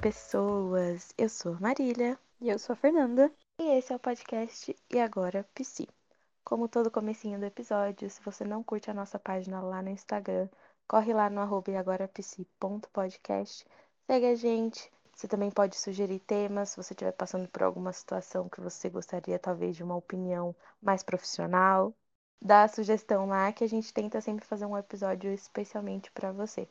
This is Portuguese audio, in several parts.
pessoas! Eu sou Marília. E eu sou a Fernanda. E esse é o podcast E Agora Psi. Como todo comecinho do episódio, se você não curte a nossa página lá no Instagram, corre lá no arroba eagorapsi.podcast, segue a gente. Você também pode sugerir temas, se você estiver passando por alguma situação que você gostaria talvez de uma opinião mais profissional. Dá a sugestão lá que a gente tenta sempre fazer um episódio especialmente para você.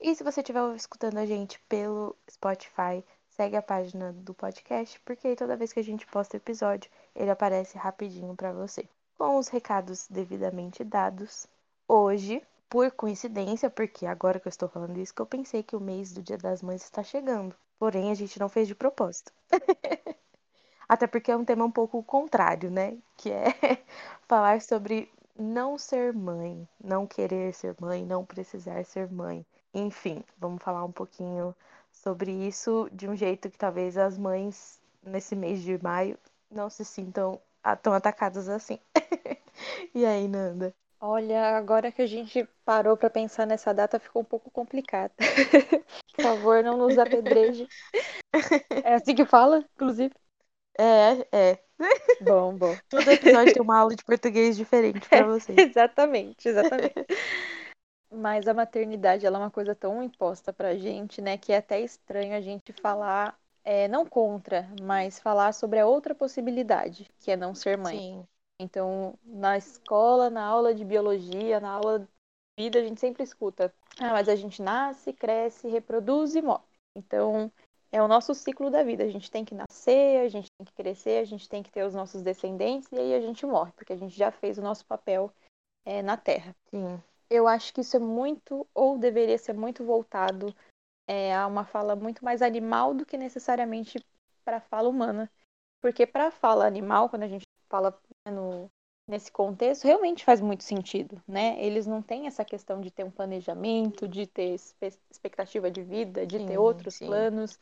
E se você estiver escutando a gente pelo Spotify, segue a página do podcast, porque aí toda vez que a gente posta episódio, ele aparece rapidinho para você. Com os recados devidamente dados, hoje, por coincidência, porque agora que eu estou falando isso, que eu pensei que o mês do Dia das Mães está chegando. Porém, a gente não fez de propósito. Até porque é um tema um pouco contrário, né? Que é falar sobre não ser mãe, não querer ser mãe, não precisar ser mãe. Enfim, vamos falar um pouquinho sobre isso de um jeito que talvez as mães nesse mês de maio não se sintam tão atacadas assim. e aí, Nanda? Olha, agora que a gente parou para pensar nessa data, ficou um pouco complicado. Por favor, não nos apedreje. É assim que fala, inclusive? É, é. Bom, bom. Todo episódio tem uma aula de português diferente para vocês. exatamente, exatamente. Mas a maternidade ela é uma coisa tão imposta pra gente, né, que é até estranho a gente falar, é, não contra, mas falar sobre a outra possibilidade, que é não ser mãe. Sim. Então, na escola, na aula de biologia, na aula de vida, a gente sempre escuta: ah, mas a gente nasce, cresce, reproduz e morre. Então, é o nosso ciclo da vida. A gente tem que nascer, a gente tem que crescer, a gente tem que ter os nossos descendentes e aí a gente morre, porque a gente já fez o nosso papel é, na Terra. Sim. Eu acho que isso é muito, ou deveria ser muito voltado é, a uma fala muito mais animal do que necessariamente para a fala humana. Porque para a fala animal, quando a gente fala né, no, nesse contexto, realmente faz muito sentido, né? Eles não têm essa questão de ter um planejamento, de ter expectativa de vida, de sim, ter outros sim. planos.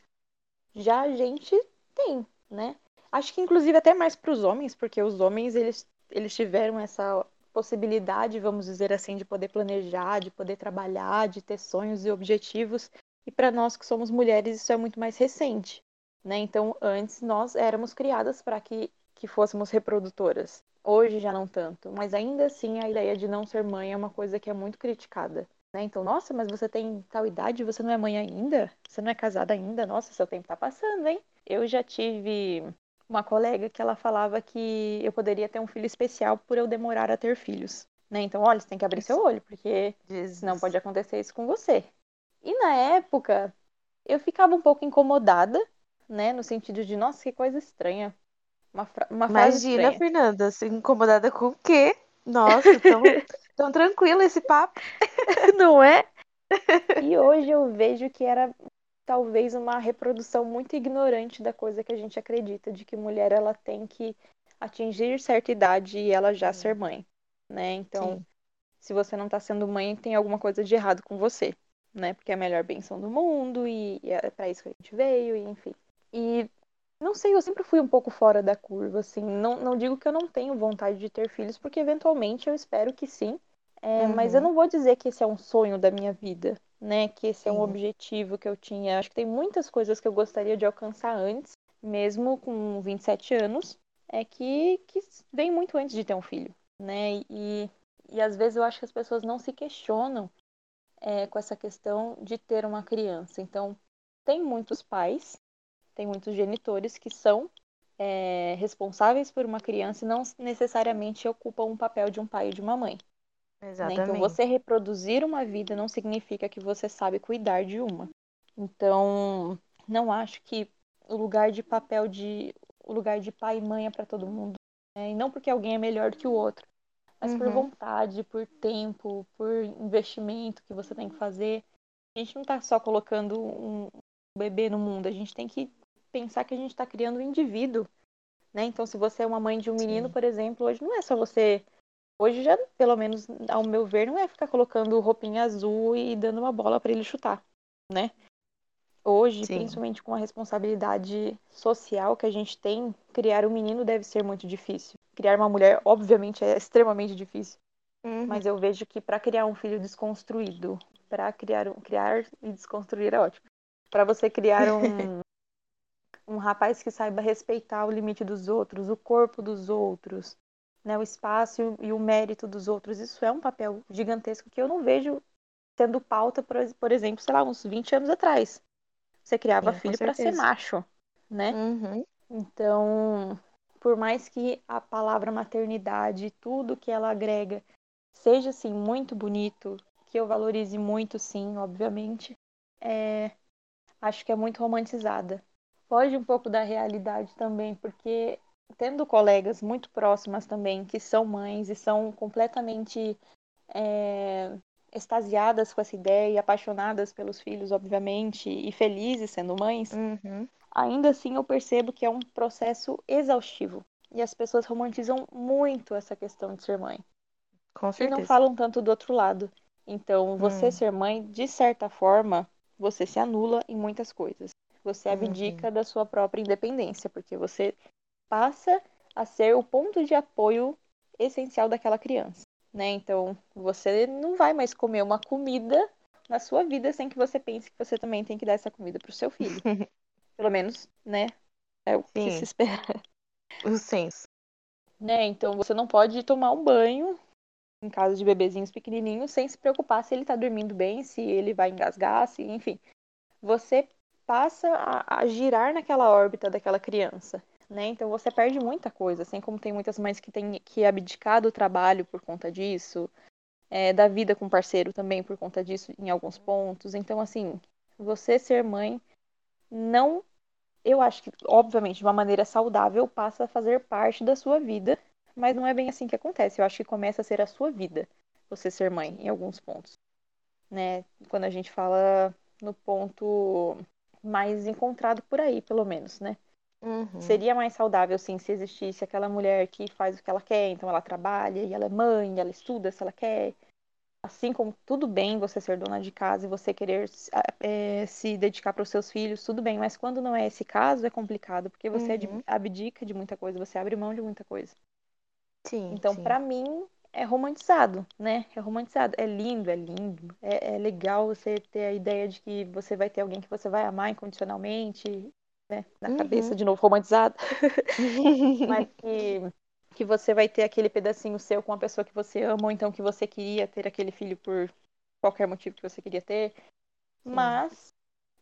Já a gente tem, né? Acho que inclusive até mais para os homens, porque os homens eles, eles tiveram essa possibilidade, vamos dizer assim, de poder planejar, de poder trabalhar, de ter sonhos e objetivos. E para nós que somos mulheres isso é muito mais recente, né? Então antes nós éramos criadas para que que fôssemos reprodutoras. Hoje já não tanto, mas ainda assim a ideia de não ser mãe é uma coisa que é muito criticada. Né? Então, nossa, mas você tem tal idade, você não é mãe ainda? Você não é casada ainda? Nossa, seu tempo tá passando, hein? Eu já tive uma colega que ela falava que eu poderia ter um filho especial por eu demorar a ter filhos. Né? Então, olha, você tem que abrir seu olho, porque Jesus. não pode acontecer isso com você. E na época, eu ficava um pouco incomodada, né? No sentido de, nossa, que coisa estranha. Uma, fra... uma Imagina, estranha. Fernanda, se incomodada com o quê? Nossa, tão, tão tranquilo esse papo. Não é? E hoje eu vejo que era talvez uma reprodução muito ignorante da coisa que a gente acredita, de que mulher ela tem que atingir certa idade e ela já Sim. ser mãe, né? Então, Sim. se você não está sendo mãe, tem alguma coisa de errado com você, né? Porque é a melhor benção do mundo e, e é para isso que a gente veio, e enfim. E não sei, eu sempre fui um pouco fora da curva, assim. Não, não digo que eu não tenho vontade de ter filhos, porque eventualmente eu espero que sim. É, uhum. Mas eu não vou dizer que esse é um sonho da minha vida, né? Que esse Sim. é um objetivo que eu tinha. Acho que tem muitas coisas que eu gostaria de alcançar antes, mesmo com 27 anos, é que, que vem muito antes de ter um filho, né? E, e às vezes eu acho que as pessoas não se questionam é, com essa questão de ter uma criança. Então, tem muitos pais, tem muitos genitores que são é, responsáveis por uma criança e não necessariamente ocupam um papel de um pai e de uma mãe. Exatamente. Né? Então, você reproduzir uma vida não significa que você sabe cuidar de uma. Então, não acho que o lugar de papel de o lugar de pai e mãe é para todo mundo, né? e não porque alguém é melhor que o outro, mas uhum. por vontade, por tempo, por investimento que você tem que fazer. A gente não está só colocando um bebê no mundo, a gente tem que pensar que a gente está criando um indivíduo, né? Então, se você é uma mãe de um menino, Sim. por exemplo, hoje não é só você Hoje já, pelo menos ao meu ver, não é ficar colocando roupinha azul e dando uma bola para ele chutar, né? Hoje, Sim. principalmente com a responsabilidade social que a gente tem, criar um menino deve ser muito difícil. Criar uma mulher, obviamente, é extremamente difícil. Uhum. Mas eu vejo que para criar um filho desconstruído, para criar, criar e desconstruir é ótimo. para você criar um um rapaz que saiba respeitar o limite dos outros, o corpo dos outros, né, o espaço e o mérito dos outros. Isso é um papel gigantesco que eu não vejo sendo pauta, por, exemplo, sei lá, uns 20 anos atrás. Você criava Sim, com filho para ser macho, né? Uhum. Então, por mais que a palavra maternidade, tudo que ela agrega, seja assim muito bonito, que eu valorize muito, sim, obviamente, é, acho que é muito romantizada. Foge um pouco da realidade também, porque tendo colegas muito próximas também que são mães e são completamente é, extasiadas com essa ideia e apaixonadas pelos filhos, obviamente, e felizes sendo mães, Uhum. ainda assim eu percebo que é um processo exaustivo. E as pessoas romantizam muito essa questão de ser mãe. Com E não certeza. falam tanto do outro lado. Então, você Hum. ser mãe, de certa forma, você se anula em muitas coisas. Você Uhum. abdica da sua própria independência, porque você passa a ser o ponto de apoio essencial daquela criança, né? Então, você não vai mais comer uma comida na sua vida sem que você pense que você também tem que dar essa comida para o seu filho. Pelo menos, né? É o que se Sim, espera, o senso. né? Então, você não pode tomar um banho em casa de bebezinhos pequenininhos sem se preocupar se ele tá dormindo bem, se ele vai engasgar, se, enfim. Você passa a, a girar naquela órbita daquela criança, né? Então você perde muita coisa, assim como tem muitas mães que têm que abdicar do trabalho por conta disso, é, da vida com parceiro também por conta disso em alguns pontos. Então, assim, você ser mãe não, eu acho que, obviamente, de uma maneira saudável, passa a fazer parte da sua vida, mas não é bem assim que acontece. Eu acho que começa a ser a sua vida você ser mãe em alguns pontos, né? Quando a gente fala no ponto mais encontrado por aí, pelo menos, né? Uhum. Seria mais saudável, sim, se existisse aquela mulher que faz o que ela quer, então ela trabalha e ela é mãe, ela estuda se ela quer. Assim como tudo bem você ser dona de casa e você querer é, se dedicar para os seus filhos, tudo bem, mas quando não é esse caso, é complicado, porque você Uhum. abdica de muita coisa, você abre mão de muita coisa. Sim, Então, para mim, é romantizado, né? É romantizado. É lindo, é lindo. É, é legal você ter a ideia de que você vai ter alguém que você vai amar incondicionalmente, né? Na cabeça, Uhum. de novo, romantizado. Mas que, que você vai ter aquele pedacinho seu com a pessoa que você ama, ou então que você queria ter aquele filho por qualquer motivo que você queria ter. Sim, Mas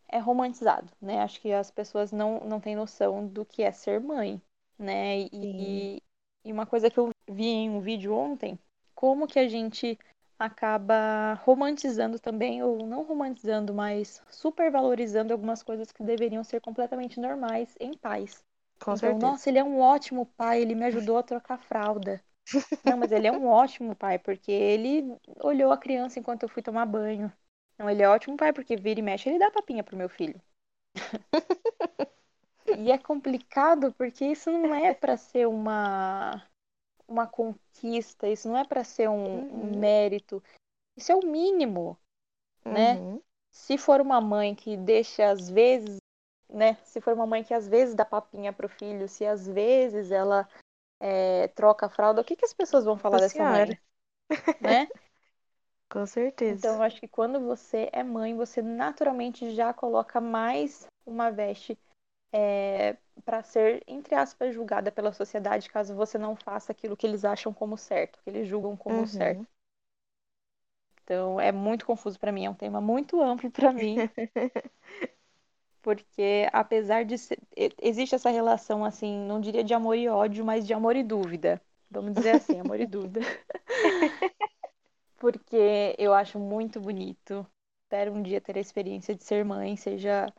é romantizado, né? Acho que as pessoas não, não têm noção do que é ser mãe, né? E, e uma coisa que eu vi em um vídeo ontem, como que a gente acaba romantizando também, ou não romantizando, mas supervalorizando algumas coisas que deveriam ser completamente normais em pais. Com Então, certeza. nossa, ele é um ótimo pai, ele me ajudou a trocar fralda. Não, mas ele é um ótimo pai, porque ele olhou a criança enquanto eu fui tomar banho. Não, ele é ótimo pai, porque vira e mexe, ele dá papinha pro meu filho. E é complicado porque isso não é para ser uma, uma conquista, isso não é para ser um, um Uhum. mérito. Isso é o mínimo, né? Uhum. Se for uma mãe que deixa às vezes, né? Se for uma mãe que às vezes dá papinha pro filho, se às vezes ela é, troca a fralda, o que, que as pessoas vão falar Nossa dessa senhora. mãe, né? Com Então, certeza. eu acho que quando você é mãe, você naturalmente já coloca mais uma veste é, para ser, entre aspas, julgada pela sociedade caso você não faça aquilo que eles acham como certo, que eles julgam como certo. Uhum. Então, é muito confuso para mim, é um tema muito amplo para mim, porque apesar de ser, existe essa relação assim, não diria de amor e ódio, mas de amor e dúvida. Vamos dizer assim, amor e dúvida. Porque eu acho muito bonito. Espero um dia ter a experiência de ser mãe, seja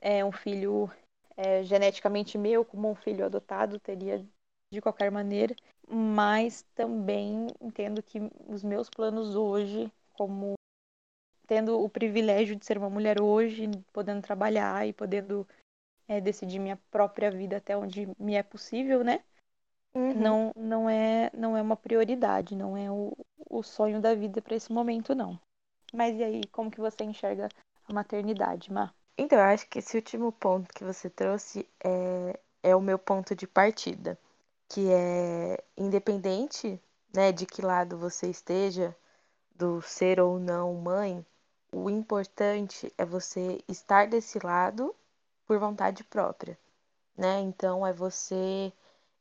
é, um filho é, geneticamente meu, como um filho adotado, teria de qualquer maneira. Mas também entendo que os meus planos hoje, como tendo o privilégio de ser uma mulher hoje, podendo trabalhar e podendo é, decidir minha própria vida até onde me é possível, né? Uhum. Não, não é, não é uma prioridade, não é o, o sonho da vida para esse momento, não. Mas e aí, como que você enxerga a maternidade, Má? Então, eu acho que esse último ponto que você trouxe é, é o meu ponto de partida, que é independente, né, de que lado você esteja, do ser ou não mãe, o importante é você estar desse lado por vontade própria, né? Então é você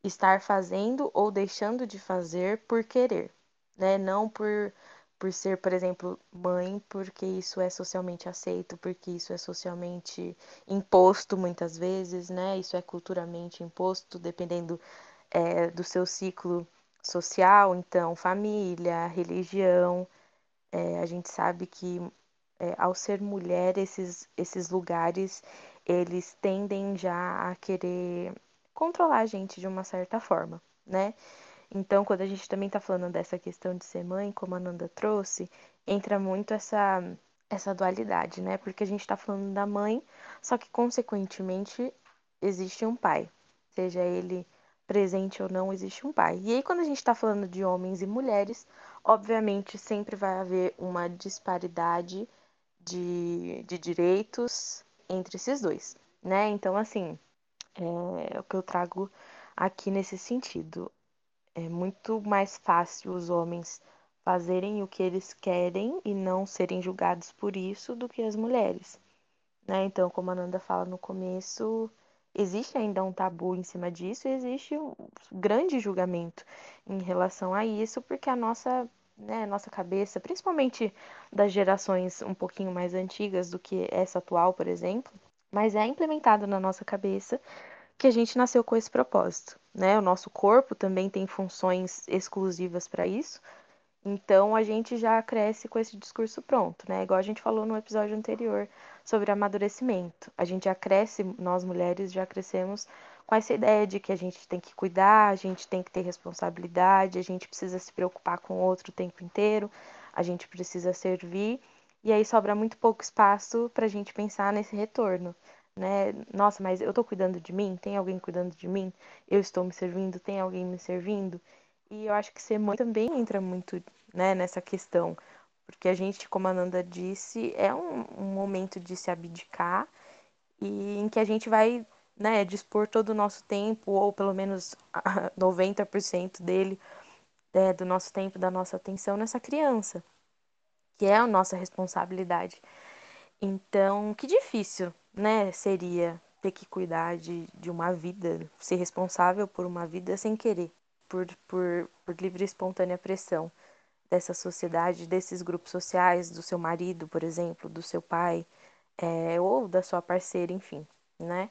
estar fazendo ou deixando de fazer por querer, né? Não por por ser, por exemplo, mãe, porque isso é socialmente aceito, porque isso é socialmente imposto muitas vezes, né? Isso é culturalmente imposto, dependendo é, do seu ciclo social, então família, religião. É, a gente sabe que é, ao ser mulher, esses, esses lugares eles tendem já a querer controlar a gente de uma certa forma, né? Então, quando a gente também está falando dessa questão de ser mãe, como a Nanda trouxe, entra muito essa, essa dualidade, né? Porque a gente está falando da mãe, só que, consequentemente, existe um pai. Seja ele presente ou não, existe um pai. E aí, quando a gente está falando de homens e mulheres, obviamente sempre vai haver uma disparidade de, de direitos entre esses dois, né? Então, assim, é o que eu trago aqui nesse sentido. É muito mais fácil os homens fazerem o que eles querem e não serem julgados por isso do que as mulheres. Né? Então, como a Nanda fala no começo, existe ainda um tabu em cima disso e existe um grande julgamento em relação a isso, porque a nossa, né, nossa cabeça, principalmente das gerações um pouquinho mais antigas do que essa atual, por exemplo, mas é implementado na nossa cabeça que a gente nasceu com esse propósito, né? O nosso corpo também tem funções exclusivas para isso. Então a gente já cresce com esse discurso pronto, né? Igual a gente falou no episódio anterior sobre amadurecimento. A gente já cresce, nós mulheres já crescemos com essa ideia de que a gente tem que cuidar, a gente tem que ter responsabilidade, a gente precisa se preocupar com o outro o tempo inteiro, a gente precisa servir. E aí sobra muito pouco espaço para a gente pensar nesse retorno né? Nossa, mas eu tô cuidando de mim? Tem alguém cuidando de mim? Eu estou me servindo? Tem alguém me servindo? E eu acho que ser mãe também entra muito, né, nessa questão. Porque a gente, como a Nanda disse, é um, um momento de se abdicar e em que a gente vai, né, dispor todo o nosso tempo, ou pelo menos 90% dele, é, do nosso tempo, da nossa atenção nessa criança, que é a nossa responsabilidade. Então, que difícil, né, seria ter que cuidar de, de uma vida, ser responsável por uma vida sem querer, por, por, por livre e espontânea pressão dessa sociedade, desses grupos sociais, do seu marido, por exemplo, do seu pai, é, ou da sua parceira, enfim, né?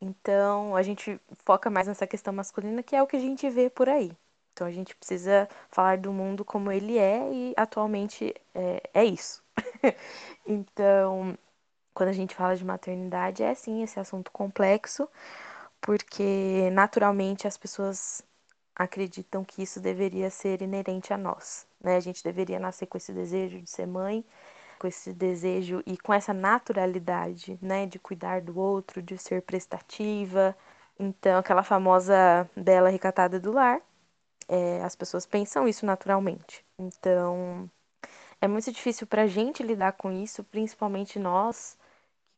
Então, a gente foca mais nessa questão masculina, que é o que a gente vê por aí. Então, a gente precisa falar do mundo como ele é e atualmente é, é isso. então, quando a gente fala de maternidade, é sim esse assunto complexo, porque naturalmente as pessoas acreditam que isso deveria ser inerente a nós, né? A gente deveria nascer com esse desejo de ser mãe, com esse desejo e com essa naturalidade, né, de cuidar do outro, de ser prestativa. Então, aquela famosa bela recatada do lar, é, as pessoas pensam isso naturalmente. Então, é muito difícil para a gente lidar com isso, principalmente nós,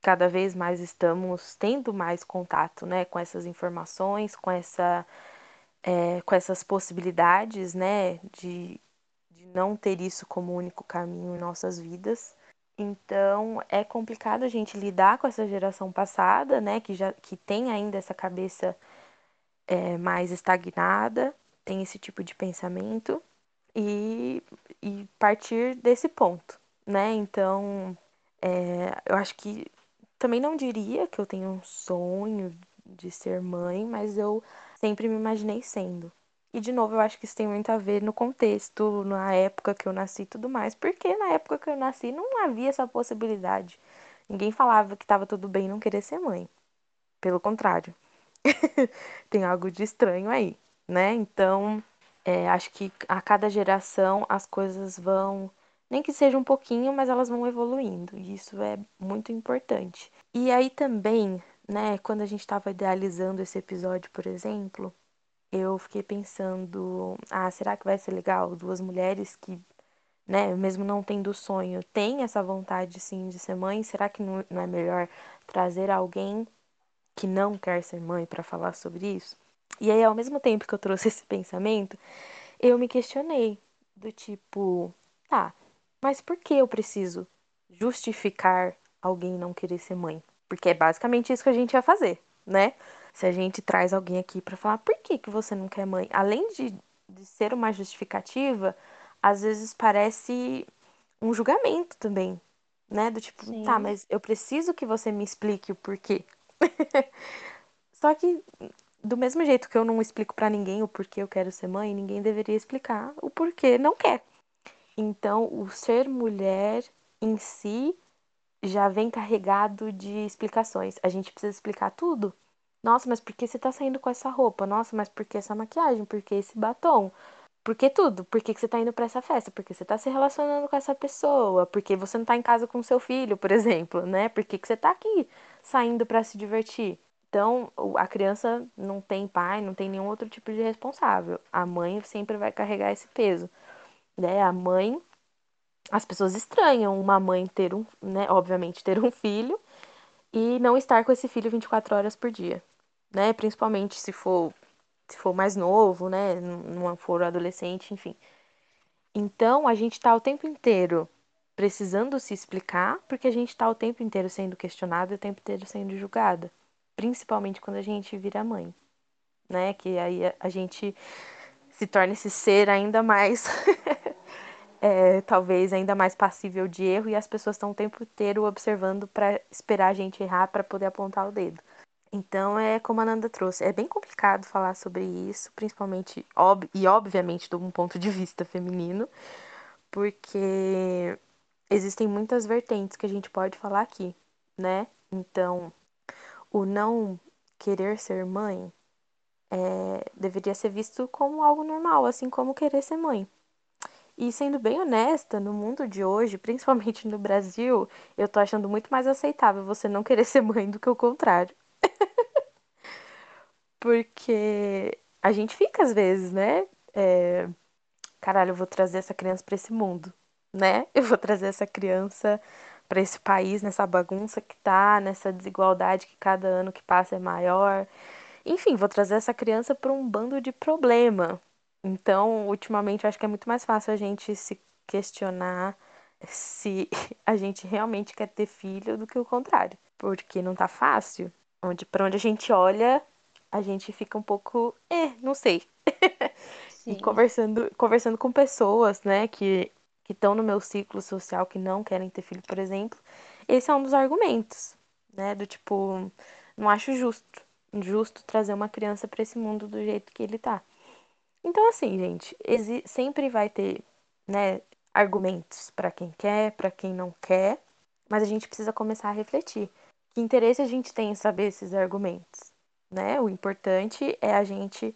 cada vez mais estamos tendo mais contato né, com essas informações, com, essa, é, com essas possibilidades né, de, de não ter isso como único caminho em nossas vidas. Então é complicado a gente lidar com essa geração passada, né, que já que tem ainda essa cabeça é, mais estagnada, tem esse tipo de pensamento e, e partir desse ponto, né? Então, é, eu acho que também não diria que eu tenho um sonho de ser mãe, mas eu sempre me imaginei sendo. E de novo, eu acho que isso tem muito a ver no contexto, na época que eu nasci e tudo mais, porque na época que eu nasci não havia essa possibilidade. Ninguém falava que estava tudo bem não querer ser mãe. Pelo contrário. tem algo de estranho aí, né? Então, é, acho que a cada geração as coisas vão, nem que seja um pouquinho, mas elas vão evoluindo. E isso é muito importante. E aí também, né, quando a gente estava idealizando esse episódio, por exemplo, eu fiquei pensando, ah, será que vai ser legal duas mulheres que, né, mesmo não tendo sonho, têm essa vontade sim de ser mãe? Será que não é melhor trazer alguém que não quer ser mãe para falar sobre isso? E aí, ao mesmo tempo que eu trouxe esse pensamento, eu me questionei do tipo, tá, mas por que eu preciso justificar alguém não querer ser mãe. Porque é basicamente isso que a gente ia fazer, né? Se a gente traz alguém aqui para falar por que, que você não quer mãe, além de, de ser uma justificativa, às vezes parece um julgamento também, né? Do tipo, Sim. tá, mas eu preciso que você me explique o porquê. Só que do mesmo jeito que eu não explico para ninguém o porquê eu quero ser mãe, ninguém deveria explicar o porquê não quer. Então, o ser mulher em si já vem carregado de explicações. A gente precisa explicar tudo. Nossa, mas por que você tá saindo com essa roupa? Nossa, mas por que essa maquiagem? Por que esse batom? Por que tudo? Por que, você tá indo para essa festa? Por que você tá se relacionando com essa pessoa? Por que você não tá em casa com seu filho, por exemplo, né? Por que, que você tá aqui saindo para se divertir? Então, a criança não tem pai, não tem nenhum outro tipo de responsável. A mãe sempre vai carregar esse peso, né? A mãe, as pessoas estranham uma mãe ter um, né, obviamente ter um filho e não estar com esse filho 24 horas por dia, né? Principalmente se for se for mais novo, né? Não for adolescente, enfim. Então, a gente está o tempo inteiro precisando se explicar, porque a gente está o tempo inteiro sendo questionado e o tempo inteiro sendo julgada. Principalmente quando a gente vira mãe, né? Que aí a gente se torna esse ser ainda mais. é, talvez ainda mais passível de erro e as pessoas estão o tempo inteiro observando para esperar a gente errar para poder apontar o dedo. Então é como a Nanda trouxe, é bem complicado falar sobre isso, principalmente e obviamente de um ponto de vista feminino, porque existem muitas vertentes que a gente pode falar aqui, né? Então, o não querer ser mãe é, deveria ser visto como algo normal, assim como querer ser mãe. E sendo bem honesta, no mundo de hoje, principalmente no Brasil, eu tô achando muito mais aceitável você não querer ser mãe do que o contrário. Porque a gente fica às vezes, né? É... Caralho, eu vou trazer essa criança para esse mundo, né? Eu vou trazer essa criança para esse país, nessa bagunça que tá, nessa desigualdade que cada ano que passa é maior. Enfim, vou trazer essa criança para um bando de problema. Então, ultimamente, eu acho que é muito mais fácil a gente se questionar se a gente realmente quer ter filho do que o contrário. Porque não tá fácil. Onde, para onde a gente olha, a gente fica um pouco, é, não sei. e conversando, conversando com pessoas, né, que que estão no meu ciclo social que não querem ter filho, por exemplo, esse é um dos argumentos, né, do tipo, não acho justo, justo trazer uma criança para esse mundo do jeito que ele tá. Então assim, gente, sempre vai ter, né, argumentos para quem quer, para quem não quer, mas a gente precisa começar a refletir. Que interesse a gente tem em saber esses argumentos? né? O importante é a gente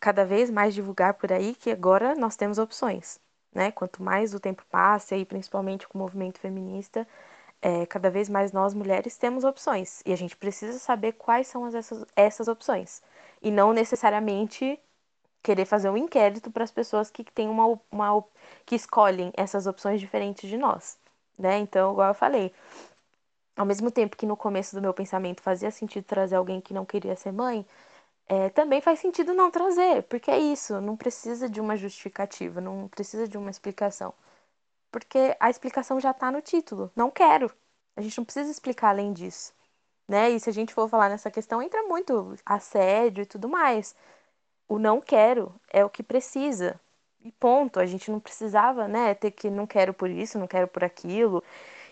cada vez mais divulgar por aí que agora nós temos opções, né? Quanto mais o tempo passa, e principalmente com o movimento feminista, é, cada vez mais nós mulheres temos opções e a gente precisa saber quais são as, essas, essas opções e não necessariamente querer fazer um inquérito para as pessoas que têm uma, uma que escolhem essas opções diferentes de nós, né? Então, igual eu falei, ao mesmo tempo que no começo do meu pensamento fazia sentido trazer alguém que não queria ser mãe, é, também faz sentido não trazer, porque é isso, não precisa de uma justificativa, não precisa de uma explicação. Porque a explicação já está no título. Não quero. A gente não precisa explicar além disso. Né? E se a gente for falar nessa questão, entra muito assédio e tudo mais. O não quero é o que precisa. E ponto. A gente não precisava, né, ter que não quero por isso, não quero por aquilo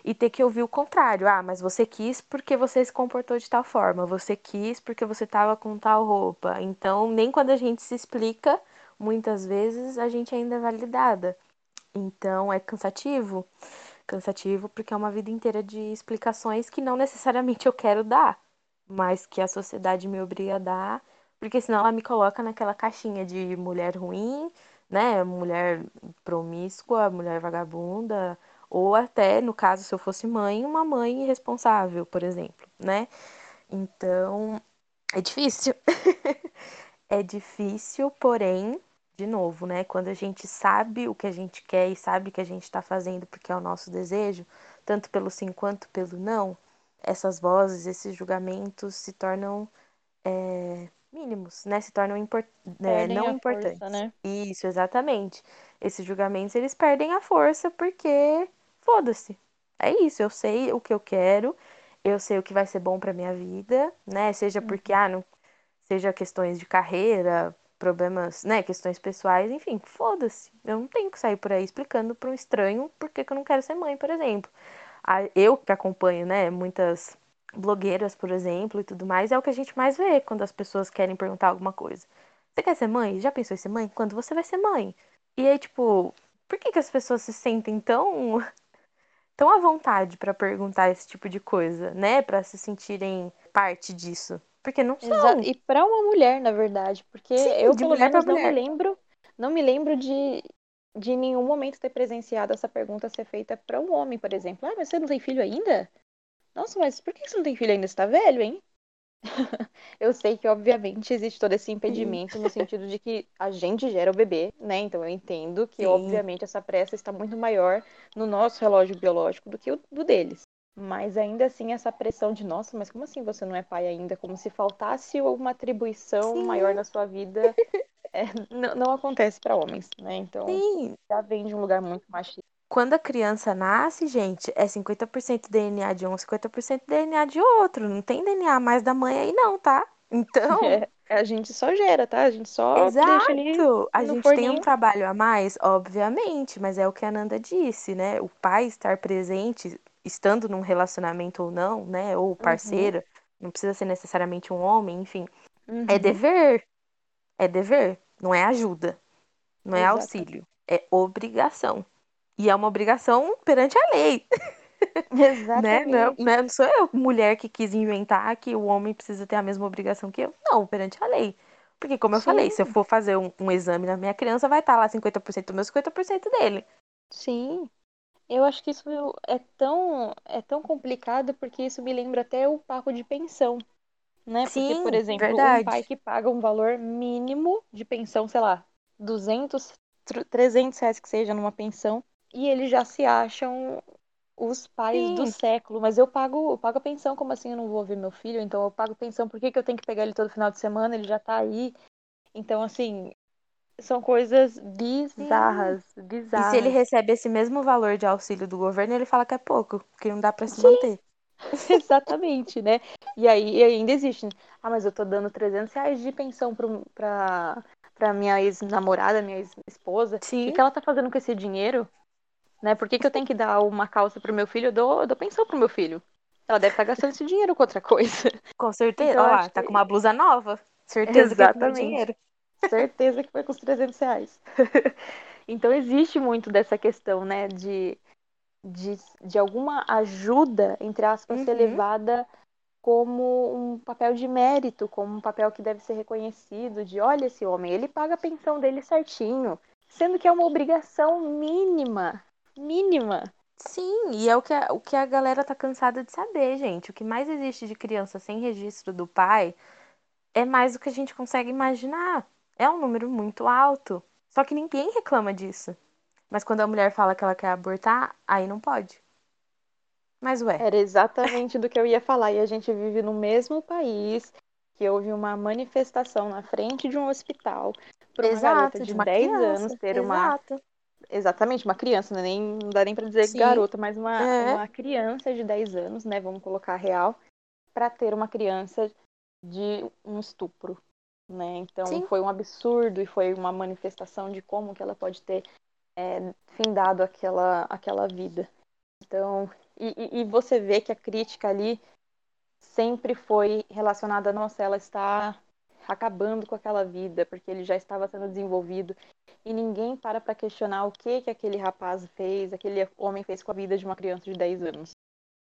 e ter que ouvir o contrário. Ah, mas você quis porque você se comportou de tal forma, você quis porque você estava com tal roupa. Então, nem quando a gente se explica, muitas vezes a gente ainda é validada. Então, é cansativo. Cansativo porque é uma vida inteira de explicações que não necessariamente eu quero dar, mas que a sociedade me obriga a dar, porque senão ela me coloca naquela caixinha de mulher ruim, né? Mulher promíscua, mulher vagabunda, ou até, no caso, se eu fosse mãe, uma mãe irresponsável, por exemplo, né? Então, é difícil. é difícil, porém, de novo, né? Quando a gente sabe o que a gente quer e sabe o que a gente está fazendo porque é o nosso desejo, tanto pelo sim quanto pelo não, essas vozes, esses julgamentos se tornam é, mínimos, né? Se tornam import é, não importantes. Força, né? Isso, exatamente. Esses julgamentos eles perdem a força porque foda-se. É isso, eu sei o que eu quero, eu sei o que vai ser bom pra minha vida, né? Seja porque, ah, não, seja questões de carreira, problemas, né, questões pessoais, enfim, foda-se. Eu não tenho que sair por aí explicando para um estranho por que, que eu não quero ser mãe, por exemplo. Eu que acompanho, né, muitas blogueiras, por exemplo, e tudo mais, é o que a gente mais vê quando as pessoas querem perguntar alguma coisa. Você quer ser mãe? Já pensou em ser mãe? Quando você vai ser mãe? E aí, tipo, por que, que as pessoas se sentem tão tão à vontade para perguntar esse tipo de coisa, né? Para se sentirem parte disso. Porque não são. Exato. E para uma mulher, na verdade, porque Sim, eu pelo menos não me lembro, não me lembro de de nenhum momento ter presenciado essa pergunta ser feita para um homem, por exemplo. Ah, mas você não tem filho ainda? Nossa, mas por que você não tem filho ainda? Você tá velho, hein? eu sei que, obviamente, existe todo esse impedimento no sentido de que a gente gera o bebê, né? Então eu entendo que, Sim. obviamente, essa pressa está muito maior no nosso relógio biológico do que o do deles. Mas ainda assim, essa pressão de, nossa, mas como assim você não é pai ainda? Como se faltasse uma atribuição Sim. maior na sua vida. É, não, não acontece para homens, né? Então Sim. já vem de um lugar muito machista. Quando a criança nasce, gente, é 50% DNA de um, 50% DNA de outro. Não tem DNA mais da mãe aí, não, tá? Então. É, a gente só gera, tá? A gente só deixa ali Exato! A gente forninho. tem um trabalho a mais, obviamente, mas é o que a Nanda disse, né? O pai estar presente, estando num relacionamento ou não, né? Ou parceiro, não precisa ser necessariamente um homem, enfim. Uhum. É dever. É dever, não é ajuda. Não é Exato. auxílio. É obrigação. E é uma obrigação perante a lei. Né? Exatamente. Não, é- não é- não sou eu, mulher, que quis inventar que o homem precisa ter a mesma obrigação que eu. Não, perante a lei. Porque, como eu falei, Sim. se eu for fazer um, um exame na minha criança, vai estar lá 50% do meu, 50% dele. Sim. Eu acho que isso é tão, é tão complicado porque isso me lembra até o papo de pensão, né? Porque, por Sim, exemplo, um verdade. pai que paga um valor mínimo de pensão, sei lá, 200, tr- 300 reais que seja numa pensão, e eles já se acham os pais do Sim. século. Mas eu pago, eu pago a pensão, como assim eu não vou ver meu filho? Então eu pago pensão, por que, que eu tenho que pegar ele todo final de semana? Ele já tá aí. Então, assim, são coisas bizarras, E bizarras. se ele recebe esse mesmo valor de auxílio do governo, ele fala que é pouco, que não dá pra se Sim. manter. Exatamente, né? E aí e ainda existe. né? Ah, mas eu tô dando 300 reais de pensão pro, pra, pra minha ex-namorada, minha ex-esposa. O Sim, que, que ela tá fazendo com esse dinheiro? Né? Por que, que eu tenho que dar uma calça pro meu filho? Eu dou, eu dou pensão pro meu filho. Ela deve estar gastando esse dinheiro com outra coisa. com certeza. Então, Olha lá, tá que- com uma blusa nova. Certeza que é Exatamente. dinheiro. Certeza que foi com os 300 reais. então existe muito dessa questão, né? De, de, de alguma ajuda, entre aspas, ser Uhum. levada como um papel de mérito, como um papel que deve ser reconhecido, de olha esse homem, ele paga a pensão dele certinho, sendo que é uma obrigação mínima, mínima. Sim, e é o que a, o que a galera tá cansada de saber, gente. O que mais existe de criança sem registro do pai é mais do que a gente consegue imaginar. É um número muito alto. Só que ninguém reclama disso. Mas quando a mulher fala que ela quer abortar, aí não pode. Mas ué, Era exatamente do que eu ia falar, e a gente vive no mesmo país que houve uma manifestação na frente de um hospital por uma garota exato, de de uma 10 criança. anos ter uma Exato. Exatamente, uma criança, né? Nem, não dá nem pra dizer Sim. garota, mas uma, É. uma criança de 10 anos, né? Vamos colocar real, para ter uma criança de um estupro, né? Então Sim. foi um absurdo e foi uma manifestação de como que ela pode ter é, findado aquela, aquela vida. Então, e, e- e você vê que a crítica ali sempre foi relacionada, nossa, ela está acabando com aquela vida, porque ele já estava sendo desenvolvido e ninguém para para questionar o que que aquele rapaz fez, aquele homem fez com a vida de uma criança de 10 anos.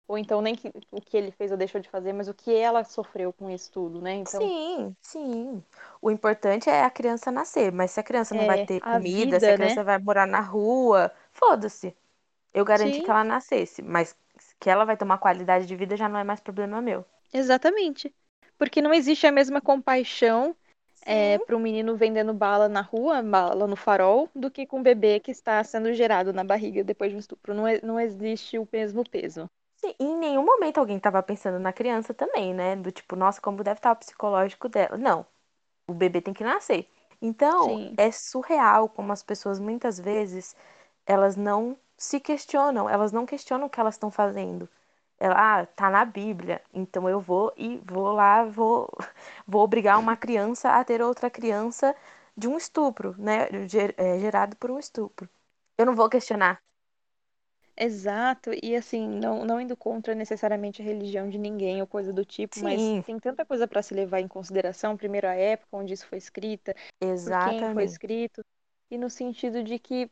Ou então nem que, o que ele fez ou deixou de fazer, mas o que ela sofreu com isso tudo, né? Então, Sim, sim. O importante é a criança nascer, mas se a criança não vai É, ter a comida, se vida, a criança né? vai morar na rua, foda-se. Eu garanti Sim. que ela nascesse, mas que ela vai ter uma qualidade de vida já não é mais problema meu. exatamente. Porque não existe a mesma compaixão é, para um menino vendendo bala na rua, bala no farol, do que com um bebê que está sendo gerado na barriga depois de um estupro. Não, é- não existe o mesmo peso. Sim, em nenhum momento alguém tava pensando na criança também, né? Do tipo, nossa, como deve estar o psicológico dela. Não. O bebê tem que nascer. Então, Sim. é surreal como as pessoas muitas vezes elas não se questionam, elas não questionam o que elas estão fazendo. Ela, ah, tá na Bíblia, então eu vou e vou lá, vou, vou obrigar uma criança a ter outra criança de um estupro, né? É, gerado por um estupro. Eu não vou questionar. Exato, e assim, não, não indo contra necessariamente a religião de ninguém ou coisa do tipo, Sim. mas tem tanta coisa para se levar em consideração. Primeiro, a época onde isso foi escrita, Exatamente. quem foi escrito, e no sentido de que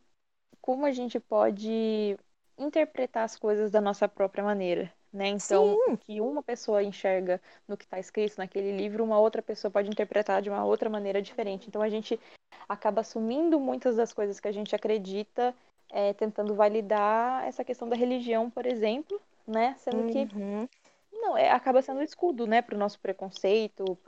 como a gente pode interpretar as coisas da nossa própria maneira, né? Então, Sim. o que uma pessoa enxerga no que está escrito naquele livro, uma outra pessoa pode interpretar de uma outra maneira diferente. Então, a gente acaba assumindo muitas das coisas que a gente acredita, é, tentando validar essa questão da religião, por exemplo, né? Sendo que Uhum. não, é, acaba sendo um escudo, né, para o nosso preconceito,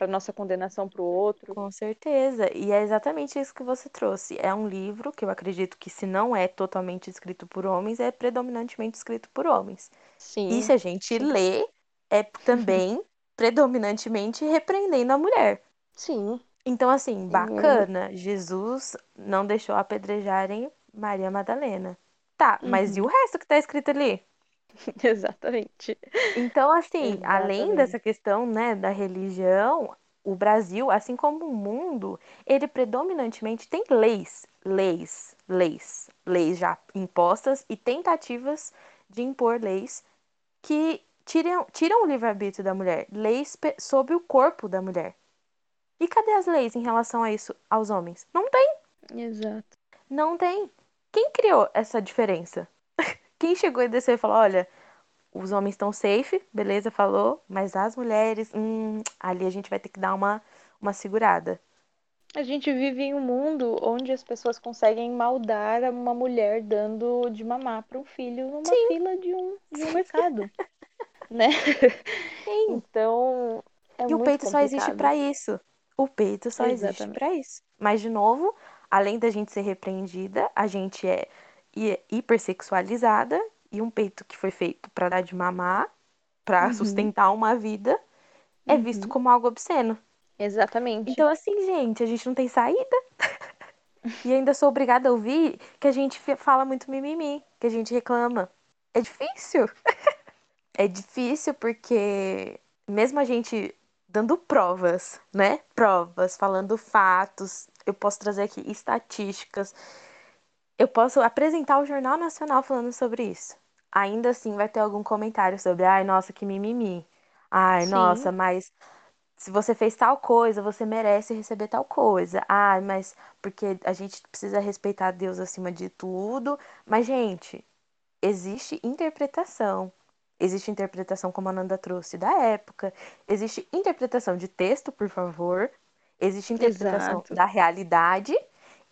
para nossa condenação para o outro. Com certeza. E é exatamente isso que você trouxe. É um livro que eu acredito que, se não é totalmente escrito por homens, é predominantemente escrito por homens. Sim. E se a gente sim. lê, é também predominantemente repreendendo a mulher. Sim. Então, assim, bacana. Jesus não deixou apedrejarem Maria Madalena. Tá, mas e o Uhum. resto que tá escrito ali? Exatamente. Então, assim, além Exatamente. dessa questão, né, da religião, o Brasil, assim como o mundo, ele predominantemente tem leis, leis, leis, leis já impostas e tentativas de impor leis que tiram, tiram o livre-arbítrio da mulher, leis sobre o corpo da mulher. E cadê as leis em relação a isso aos homens? Não tem, Exato. não tem. Quem criou essa diferença? Quem chegou e desceu e falou: olha, os homens estão safe, beleza, falou, mas as mulheres, hum, ali a gente vai ter que dar uma, uma segurada. A gente vive em um mundo onde as pessoas conseguem maldar uma mulher dando de mamar para um filho numa Sim. fila de um, de um mercado, né? Sim. Então, é e o peito só existe complicado. para isso. O peito só existe Exatamente. para isso. Mas, de novo, além da gente ser repreendida, a gente é hipersexualizada e um peito que foi feito para dar de mamar, para Uhum. sustentar uma vida, é visto Uhum. como algo obsceno. Exatamente. Então, assim, gente, a gente não tem saída. E ainda sou obrigada a ouvir que a gente fala muito mimimi, que a gente reclama. É difícil. É difícil porque, mesmo a gente dando provas, né? Provas, falando fatos, eu posso trazer aqui estatísticas, eu posso apresentar o Jornal Nacional falando sobre isso. Ainda assim vai ter algum comentário sobre, ai, nossa, que mimimi. Ai, Sim. nossa, mas se você fez tal coisa, você merece receber tal coisa. Ah, mas porque a gente precisa respeitar Deus acima de tudo. Mas, gente, existe interpretação. Existe interpretação, como a Nanda trouxe, da época. Existe interpretação de texto, por favor. Existe interpretação Exato. da realidade.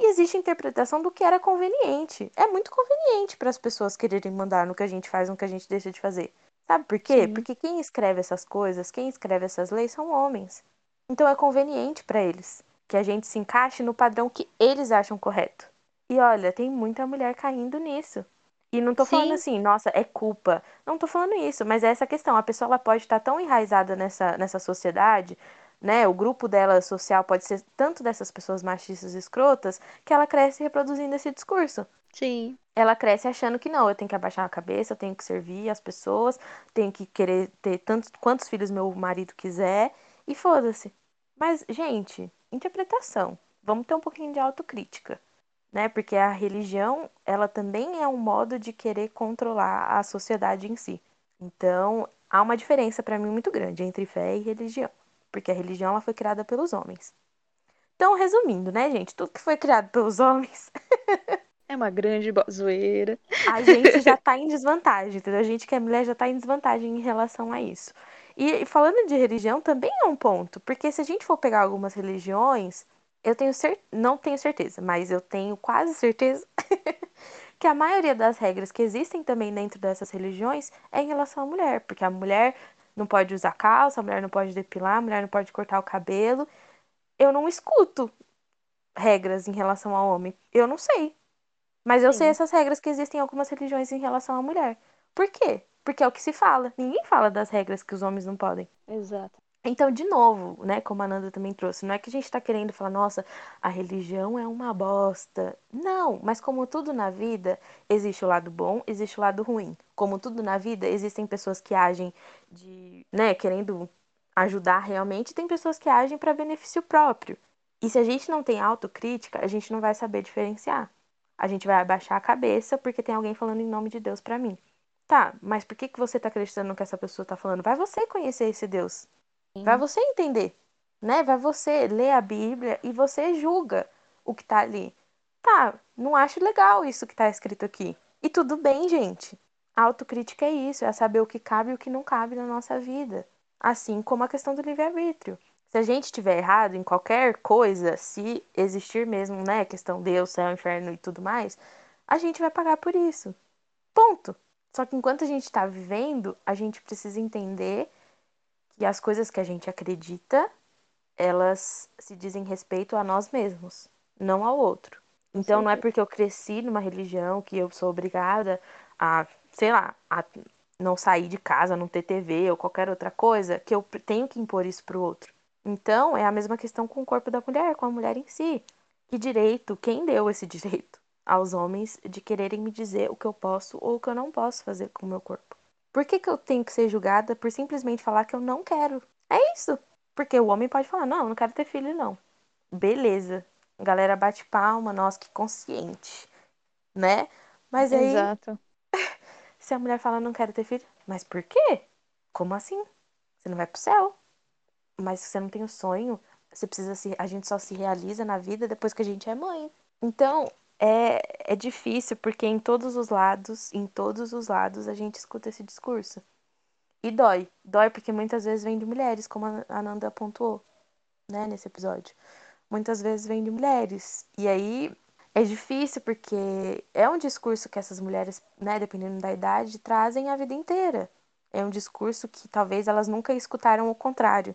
E existe interpretação do que era conveniente. É muito conveniente para as pessoas quererem mandar no que a gente faz, no que a gente deixa de fazer. Sabe por quê? Sim. Porque quem escreve essas coisas, quem escreve essas leis são homens. Então é conveniente para eles que a gente se encaixe no padrão que eles acham correto. E olha, tem muita mulher caindo nisso. E não tô falando Sim. assim, nossa, é culpa. Não tô falando isso, mas é essa questão. A pessoa ela pode estar tão enraizada nessa, nessa sociedade, né? O grupo dela social pode ser tanto dessas pessoas machistas e escrotas que ela cresce reproduzindo esse discurso Sim. ela cresce achando que não, eu tenho que abaixar a cabeça, eu tenho que servir as pessoas, tenho que querer ter tantos quantos filhos meu marido quiser e foda-se. Mas, gente, interpretação. Vamos ter um pouquinho de autocrítica, né? Porque a religião, ela também é um modo de querer controlar a sociedade em si. Então, há uma diferença para mim muito grande entre fé e religião, porque a religião ela foi criada pelos homens. Então, resumindo, né, gente, tudo que foi criado pelos homens É uma grande zoeira. a gente já tá em desvantagem, entendeu? A gente que é mulher já tá em desvantagem em relação a isso. E, e falando de religião, também é um ponto, porque se a gente for pegar algumas religiões, eu tenho cer não tenho certeza, mas eu tenho quase certeza que a maioria das regras que existem também dentro dessas religiões é em relação à mulher, porque a mulher não pode usar calça, a mulher não pode depilar, a mulher não pode cortar o cabelo. Eu não escuto regras em relação ao homem. Eu não sei. Mas eu sei essas regras que existem em algumas religiões em relação à mulher. Por quê? Porque é o que se fala. Ninguém fala das regras que os homens não podem. Exato. Então, de novo, né, como a Nanda também trouxe, não é que a gente está querendo falar, nossa, a religião é uma bosta. Não, mas como tudo na vida, existe o lado bom, existe o lado ruim. Como tudo na vida, existem pessoas que agem de, né, querendo ajudar realmente, e tem pessoas que agem para benefício próprio. E se a gente não tem autocrítica, a gente não vai saber diferenciar. A gente vai abaixar a cabeça porque tem alguém falando em nome de Deus para mim. Tá, mas por que, que você tá acreditando no que essa pessoa tá falando? Vai você conhecer esse Deus. Vai você entender, né? Vai você ler a Bíblia e você julga o que tá ali. Tá, não acho legal isso que tá escrito aqui. E tudo bem, gente. A autocrítica é isso, é saber o que cabe e o que não cabe na nossa vida. Assim como a questão do livre-arbítrio. Se a gente estiver errado em qualquer coisa, se existir mesmo, né, questão Deus, céu, inferno e tudo mais, a gente vai pagar por isso. Ponto. Só que enquanto a gente está vivendo, a gente precisa entender que as coisas que a gente acredita, elas se dizem respeito a nós mesmos, não ao outro. Então não é porque eu cresci numa religião que eu sou obrigada a, sei lá, a não sair de casa, não ter TV ou qualquer outra coisa, que eu tenho que impor isso pro outro. Então é a mesma questão com o corpo da mulher, com a mulher em si. Que direito, quem deu esse direito aos homens de quererem me dizer o que eu posso ou o que eu não posso fazer com o meu corpo? Por que, que eu tenho que ser julgada por simplesmente falar que eu não quero? É isso. Porque o homem pode falar, não, eu não quero ter filho, não. Beleza. A galera bate palma, nossa, que consciente. Né? Mas aí. Exato. se a mulher fala, não quero ter filho, mas por quê? Como assim? Você não vai pro céu. Mas se você não tem o sonho, você precisa se. A gente só se realiza na vida depois que a gente é mãe. Então, é, é difícil porque em todos os lados, em todos os lados, a gente escuta esse discurso. E dói. Dói porque muitas vezes vem de mulheres, como a Nanda pontuou, né, nesse episódio. Muitas vezes vem de mulheres. E aí é difícil porque é um discurso que essas mulheres, né, dependendo da idade, trazem a vida inteira. É um discurso que talvez elas nunca escutaram o contrário,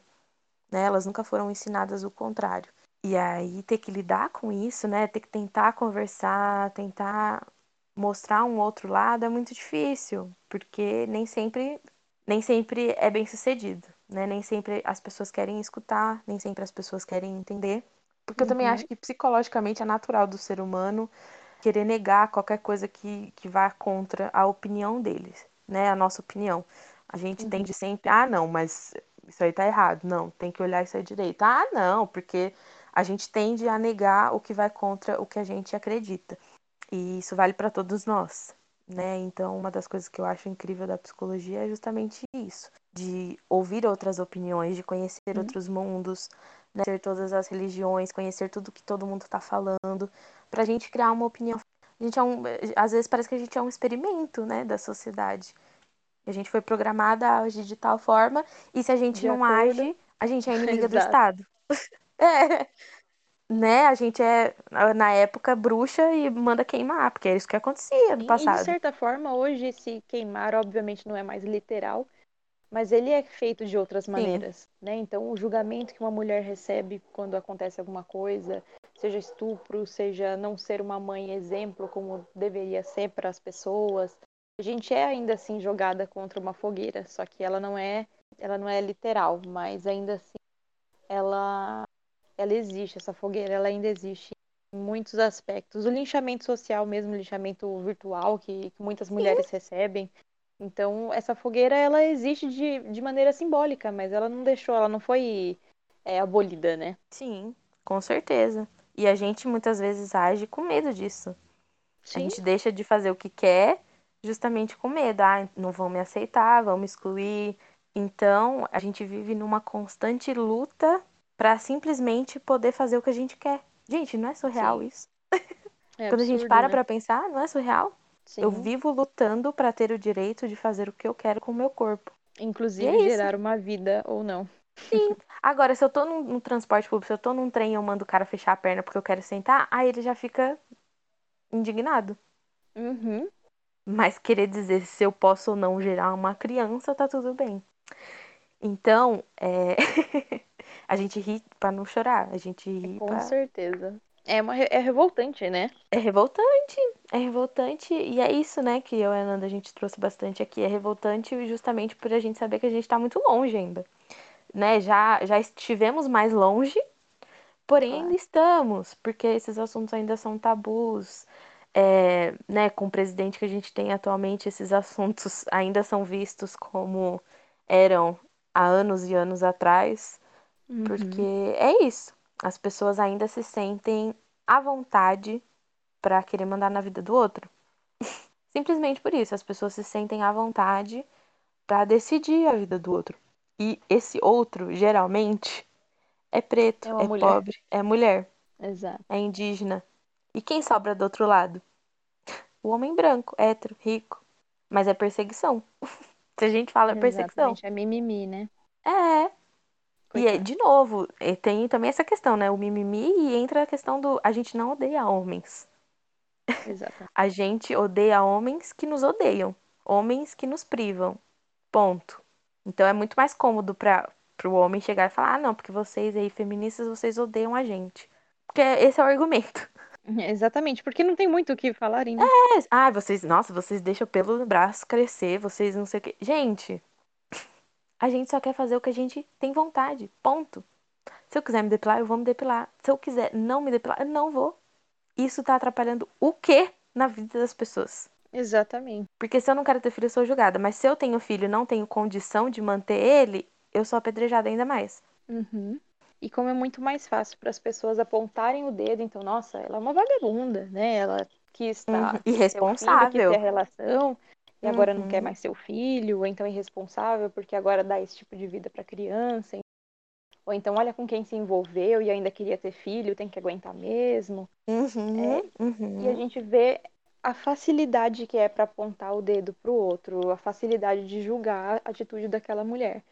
né? Elas nunca foram ensinadas o contrário. E aí ter que lidar com isso, né? Ter que tentar conversar, tentar mostrar um outro lado é muito difícil, porque nem sempre nem sempre é bem sucedido, né? Nem sempre as pessoas querem escutar, nem sempre as pessoas querem entender. Porque eu também Uhum. acho que psicologicamente é natural do ser humano querer negar qualquer coisa que, que vá contra a opinião deles, né? A nossa opinião. A gente Uhum. tende sempre, ah, não, mas isso aí tá errado. Não, tem que olhar isso aí direito. Ah, não, porque a gente tende a negar o que vai contra o que a gente acredita. E isso vale para todos nós, né? Então, uma das coisas que eu acho incrível da psicologia é justamente isso, de ouvir outras opiniões, de conhecer Uhum. outros mundos, né? conhecer todas as religiões, conhecer tudo que todo mundo está falando, para a gente criar uma opinião. A gente é um, às vezes parece que a gente é um experimento, né, da sociedade. A gente foi programada a agir de tal forma e se a gente De não acordo. age, a gente é inimiga do Exato. Estado. É. Né? A gente é, na época, bruxa e manda queimar, porque é isso que acontecia no E, passado. de certa forma, hoje esse queimar, obviamente, não é mais literal, mas ele é feito de outras maneiras, né? Então, o julgamento que uma mulher recebe quando acontece alguma coisa, seja estupro, seja não ser uma mãe exemplo como deveria ser para as pessoas, a gente é ainda assim jogada contra uma fogueira, só que ela não é, ela não é literal, mas ainda assim ela ela existe, essa fogueira, ela ainda existe em muitos aspectos. O linchamento social mesmo, o linchamento virtual que, que muitas mulheres recebem. Então, essa fogueira, ela existe de, de maneira simbólica, mas ela não deixou, ela não foi é, abolida, né? Sim, com certeza. E a gente muitas vezes age com medo disso. Sim, A gente deixa de fazer o que quer justamente com medo. Ah, não vão me aceitar, vão me excluir. Então, a gente vive numa constante luta para simplesmente poder fazer o que a gente quer. Gente, não é surreal Sim. isso? é Quando a gente absurdo, para né? pra pensar, não é surreal? Sim. Eu vivo lutando para ter o direito de fazer o que eu quero com o meu corpo. Inclusive é gerar uma vida ou não. Sim. Agora, se eu tô num, num transporte público, se eu tô num trem e eu mando o cara fechar a perna porque eu quero sentar, aí ele já fica indignado. Uhum. Mas querer dizer se eu posso ou não gerar uma criança, tá tudo bem. Então, é... a gente ri pra não chorar. A gente ri Com pra... certeza. É, uma, é revoltante, né? É revoltante. É revoltante. E é isso, né, que eu e a Nanda a gente trouxe bastante aqui. É revoltante justamente por a gente saber que a gente tá muito longe ainda. né, já, já estivemos mais longe, porém Claro. ainda estamos, porque esses assuntos ainda são tabus. É, né, com o presidente que a gente tem atualmente, esses assuntos ainda são vistos como eram há anos e anos atrás, porque Uhum. é isso. As pessoas ainda se sentem à vontade para querer mandar na vida do outro. Simplesmente por isso, as pessoas se sentem à vontade para decidir a vida do outro. E esse outro, geralmente, é preto, É é pobre, é mulher, Exato. é indígena. E quem sobra do outro lado? O homem branco, hétero, rico. Mas é perseguição. Se a gente fala é perseguição. Exatamente. É mimimi, né? É. E aí, Coitado. de novo, tem também essa questão, né? O mimimi e entra a questão do a gente não odeia homens. Exatamente. A gente odeia homens que nos odeiam, homens que nos privam. Ponto. Então é muito mais cômodo para o homem chegar e falar: ah, não, porque vocês aí, feministas, vocês odeiam a gente. Porque esse é o argumento. Exatamente, porque não tem muito o que falarem, né? É, ah, vocês, nossa, vocês deixam o pelo no braço crescer, vocês não sei o quê. Gente, a gente só quer fazer o que a gente tem vontade. Ponto. Se eu quiser me depilar, eu vou me depilar. Se eu quiser não me depilar, eu não vou. Isso tá atrapalhando o quê na vida das pessoas? Exatamente. Porque se eu não quero ter filho, eu sou julgada. Mas se eu tenho filho e não tenho condição de manter ele, eu sou apedrejada ainda mais. Uhum. E como é muito mais fácil para as pessoas apontarem o dedo, então, nossa, ela é uma vagabunda, né? Ela quis, estar, Uhum. quis ter o filho, quis ter Irresponsável. a relação, e agora não quer Uhum. mais ser o filho, ou então é irresponsável porque agora dá esse tipo de vida para criança. Ou então olha com quem se envolveu e ainda queria ter filho, tem que aguentar mesmo. Uhum. É, E a Uhum. gente vê a facilidade que é para apontar o dedo pro outro, a facilidade de julgar a atitude daquela mulher.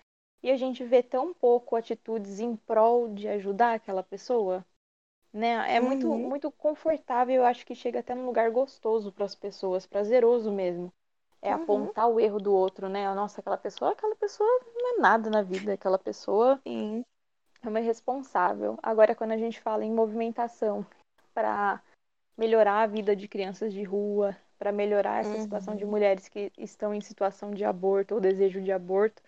E a gente vê tão pouco atitudes em prol de ajudar aquela pessoa, né? É muito Uhum. muito confortável, eu acho que chega até num lugar gostoso para as pessoas, prazeroso mesmo. É Uhum. apontar o erro do outro, né? Nossa, aquela pessoa, aquela pessoa não é nada na vida, aquela pessoa Sim. é uma irresponsável. Agora, quando a gente fala em movimentação para melhorar a vida de crianças de rua, para melhorar essa situação de Uhum. mulheres que estão em situação de aborto ou desejo de aborto,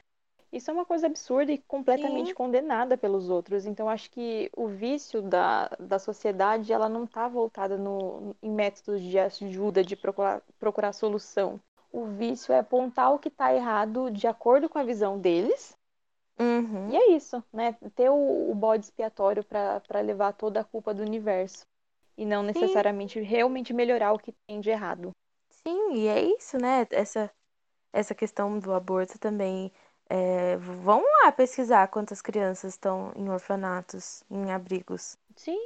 isso é uma coisa absurda e completamente Sim. condenada pelos outros. Então, acho que o vício da, da sociedade ela não está voltada no, em métodos de ajuda, de procurar, procurar solução. O vício é apontar o que está errado de acordo com a visão deles e Uhum. é isso, né? Ter o, o bode expiatório para levar toda a culpa do universo. E não Sim. necessariamente realmente melhorar o que tem de errado. Sim, e é isso, né? Essa, essa questão do aborto também. É, vão lá pesquisar quantas crianças estão em orfanatos, em abrigos. Sim,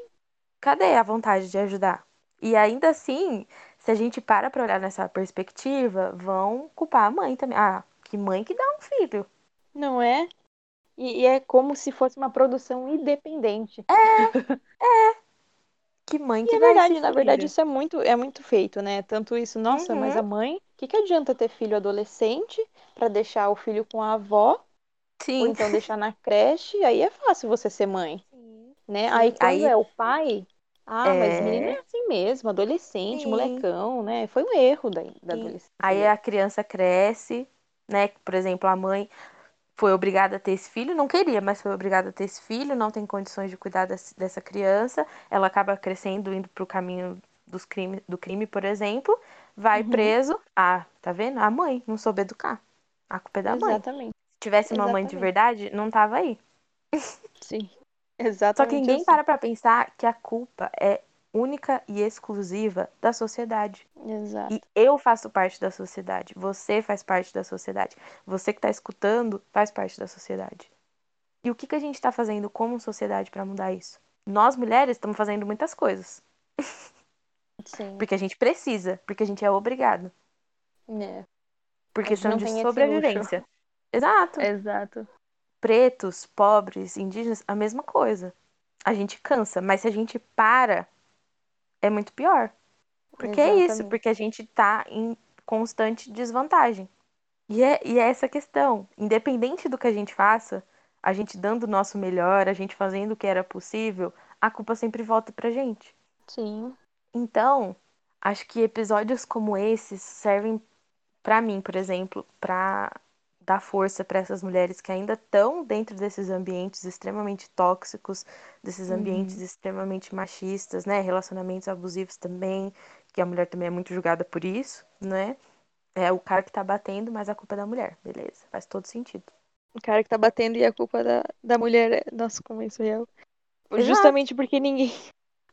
Cadê a vontade de ajudar? E ainda assim, se a gente para pra olhar nessa perspectiva, vão culpar a mãe também. Ah, que mãe que dá um filho. não é? E, e é como se fosse uma produção independente. Que mãe E que é dá esse verdade, na verdade, filho. isso é muito, é muito feito, né? Tanto isso, nossa, mas Uhum. a mãe, que, que adianta ter filho adolescente para deixar o filho com a avó, ou Sim. então deixar na creche, aí é fácil você ser mãe, Sim. né? Sim. Aí quando Aí é o pai, ah, mas menino é é. assim mesmo, adolescente, Sim. molecão, né? Foi um erro da, da adolescência Aí a criança cresce, né? Por exemplo, a mãe foi obrigada a ter esse filho, não queria, mas foi obrigada a ter esse filho, não tem condições de cuidar dessa criança, ela acaba crescendo, indo pro caminho dos crime, do crime, por exemplo, vai Uhum, preso. Ah, tá vendo? A mãe não soube educar. A culpa é da mãe. exatamente, Se tivesse uma mãe de exatamente. verdade, não tava aí. Sim, Só que exatamente ninguém assim. para pra pensar que a culpa é única e exclusiva da sociedade. Exato. E eu faço parte da sociedade, você faz parte da sociedade, você que está escutando faz parte da sociedade. E o que, que a gente está fazendo como sociedade para mudar isso? Nós mulheres estamos fazendo muitas coisas. Sim, Porque a gente precisa, porque a gente é obrigado. né? Por questão de sobrevivência. Exato. Exato. Pretos, pobres, indígenas, a mesma coisa. A gente cansa, mas se a gente para, é muito pior. Porque é isso, Exatamente. porque a gente tá em constante desvantagem. E é, e é essa questão. Independente do que a gente faça, a gente dando o nosso melhor, a gente fazendo o que era possível, a culpa sempre volta pra gente. Sim, Então, acho que episódios como esses servem pra mim, por exemplo, pra dar força para essas mulheres que ainda estão dentro desses ambientes extremamente tóxicos, desses ambientes Uhum. extremamente machistas, né? Relacionamentos abusivos também, que a mulher também é muito julgada por isso, né? É o cara que tá batendo, mas a culpa é da mulher. Beleza, faz todo sentido. O cara que tá batendo e a culpa da, da mulher é. Nossa, como isso é real. Justamente porque ninguém.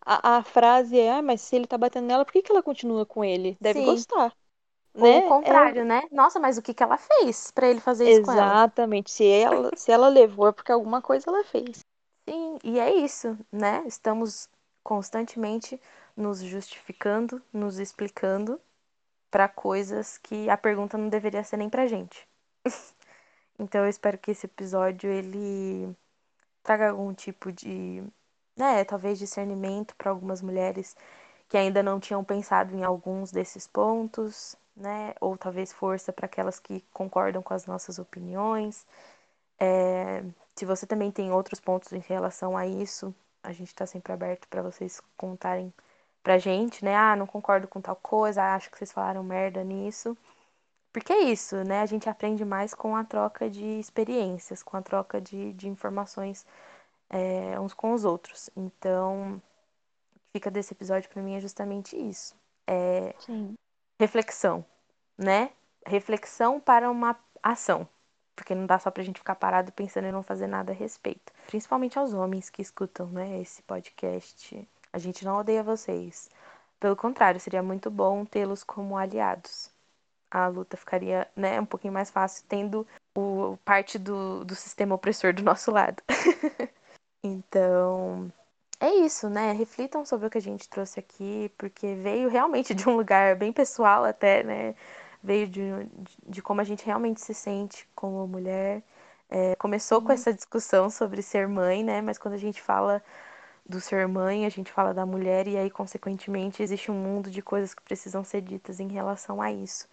A, a frase é, ah, mas se ele tá batendo nela, por que, que ela continua com ele? Deve Sim. gostar. Ou o Né? É contrário, né? Nossa, mas o que que ela fez pra ele fazer isso com ela? exatamente. Se ela, se ela levou, é porque alguma coisa ela fez. Sim, e é isso, né? Estamos constantemente nos justificando, nos explicando para coisas que a pergunta não deveria ser nem pra gente. então eu espero que esse episódio ele traga algum tipo de, né, talvez discernimento para algumas mulheres que ainda não tinham pensado em alguns desses pontos, né? Ou talvez força para aquelas que concordam com as nossas opiniões. É, se você também tem outros pontos em relação a isso, a gente está sempre aberto para vocês contarem pra gente, né? Ah, não concordo com tal coisa, acho que vocês falaram merda nisso. Porque é isso, né? A gente aprende mais com a troca de experiências, com a troca de, de informações é, uns com os outros. Então, o que fica desse episódio para mim é justamente isso. É Sim. reflexão, né? Reflexão para uma ação. Porque não dá só pra gente ficar parado pensando em não fazer nada a respeito. Principalmente aos homens que escutam, né, esse podcast. A gente não odeia vocês. Pelo contrário, seria muito bom tê-los como aliados. A luta ficaria, né, um pouquinho mais fácil tendo o parte do, do sistema opressor do nosso lado. então, é isso, né? Reflitam sobre o que a gente trouxe aqui, porque veio realmente de um lugar bem pessoal até, né? Veio de, de como a gente realmente se sente como mulher. É, começou com Sim. essa discussão sobre ser mãe, né? Mas quando a gente fala do ser mãe, a gente fala da mulher, e aí, consequentemente, existe um mundo de coisas que precisam ser ditas em relação a isso.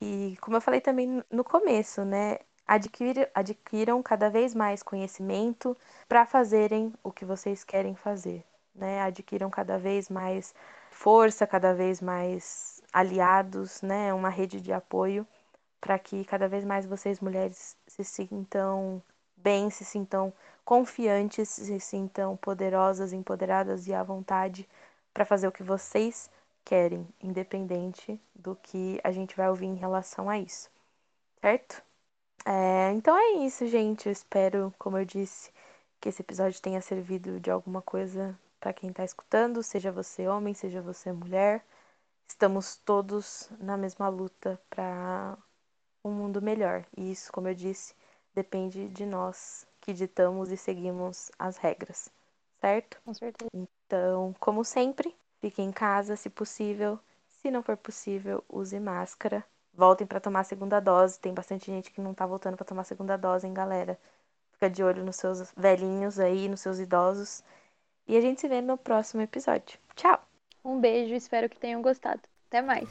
E como eu falei também no começo, né? Adquir, adquiram cada vez mais conhecimento para fazerem o que vocês querem fazer, né? Adquiram cada vez mais força, cada vez mais aliados, né? Uma rede de apoio para que cada vez mais vocês mulheres se sintam bem, se sintam confiantes, se sintam poderosas, empoderadas e à vontade para fazer o que vocês querem, independente do que a gente vai ouvir em relação a isso, certo? É, então é isso, gente. Eu espero, como eu disse, que esse episódio tenha servido de alguma coisa para quem está escutando, seja você homem, seja você mulher. Estamos todos na mesma luta para um mundo melhor. E isso, como eu disse, depende de nós que ditamos e seguimos as regras, certo? Com certeza. Então, como sempre, fique em casa se possível. Se não for possível, use máscara. Voltem para tomar a segunda dose. Tem bastante gente que não tá voltando para tomar a segunda dose, hein, galera? Fica de olho nos seus velhinhos aí, nos seus idosos. E a gente se vê no próximo episódio. Tchau! Um beijo, espero que tenham gostado. Até mais.